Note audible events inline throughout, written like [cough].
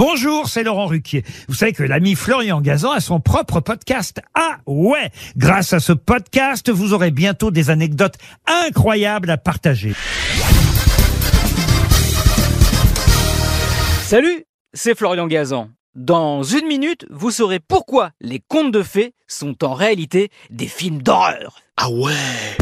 Bonjour, c'est Laurent Ruquier. Vous savez que l'ami Florian Gazan a son propre podcast. Ah ouais Grâce à ce podcast, vous aurez bientôt des anecdotes incroyables à partager. Salut, c'est Florian Gazan. Dans une minute, vous saurez pourquoi les contes de fées sont en réalité des films d'horreur. Ah ouais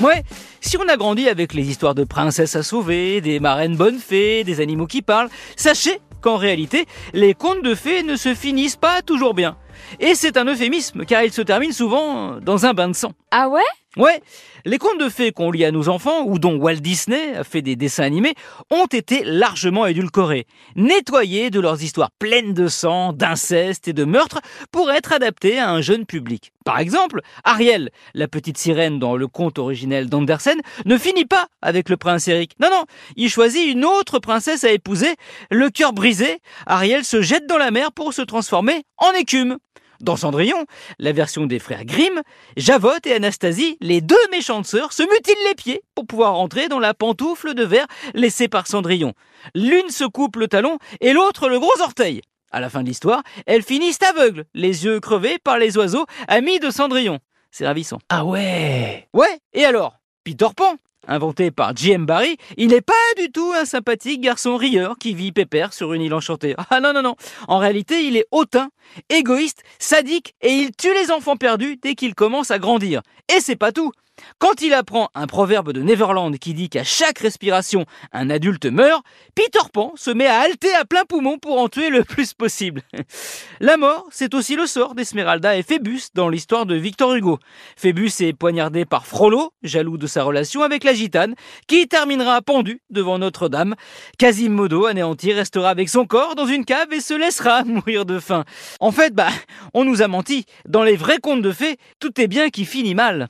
Ouais, si on a grandi avec les histoires de princesses à sauver, des marraines bonnes fées, des animaux qui parlent, sachez qu'en réalité, les contes de fées ne se finissent pas toujours bien. Et c'est un euphémisme, car ils se terminent souvent dans un bain de sang. Ah ouais? Ouais, les contes de fées qu'on lit à nos enfants, ou dont Walt Disney a fait des dessins animés, ont été largement édulcorés, nettoyés de leurs histoires pleines de sang, d'inceste et de meurtre pour être adaptés à un jeune public. Par exemple, Ariel, la petite sirène dans le conte originel d'Andersen, ne finit pas avec le prince Eric. Non, non, il choisit une autre princesse à épouser. Le cœur brisé, Ariel se jette dans la mer pour se transformer en écume. Dans Cendrillon, la version des frères Grimm, Javotte et Anastasie, les deux méchantes sœurs, se mutilent les pieds pour pouvoir entrer dans la pantoufle de verre laissée par Cendrillon. L'une se coupe le talon et l'autre le gros orteil. À la fin de l'histoire, elles finissent aveugles, les yeux crevés par les oiseaux amis de Cendrillon. C'est ravissant. Ah ouais Ouais, et alors? Peter Pan, inventé par J.M. Barry, il n'est pas du tout un sympathique garçon rieur qui vit pépère sur une île enchantée. Ah non, non, non. En réalité, il est hautain, égoïste, sadique et il tue les enfants perdus dès qu'ils commencent à grandir. Et c'est pas tout. Quand il apprend un proverbe de Neverland qui dit qu'à chaque respiration, un adulte meurt, Peter Pan se met à halter à plein poumon pour en tuer le plus possible. [laughs] La mort, c'est aussi le sort d'Esmeralda et Phébus dans l'histoire de Victor Hugo. Phébus est poignardé par Frollo, jaloux de sa relation avec la gitane, qui terminera pendu devant Notre-Dame. Quasimodo, anéanti, restera avec son corps dans une cave et se laissera [laughs] mourir de faim. En fait, bah, on nous a menti. Dans les vrais contes de fées, tout est bien qui finit mal.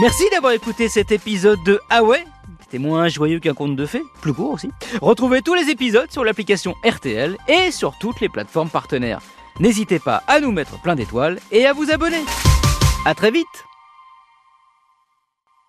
Merci d'avoir écouté cet épisode de Ah C'était moins joyeux qu'un conte de fées, plus court aussi. Retrouvez tous les épisodes sur l'application RTL et sur toutes les plateformes partenaires. N'hésitez pas à nous mettre plein d'étoiles et à vous abonner. À très vite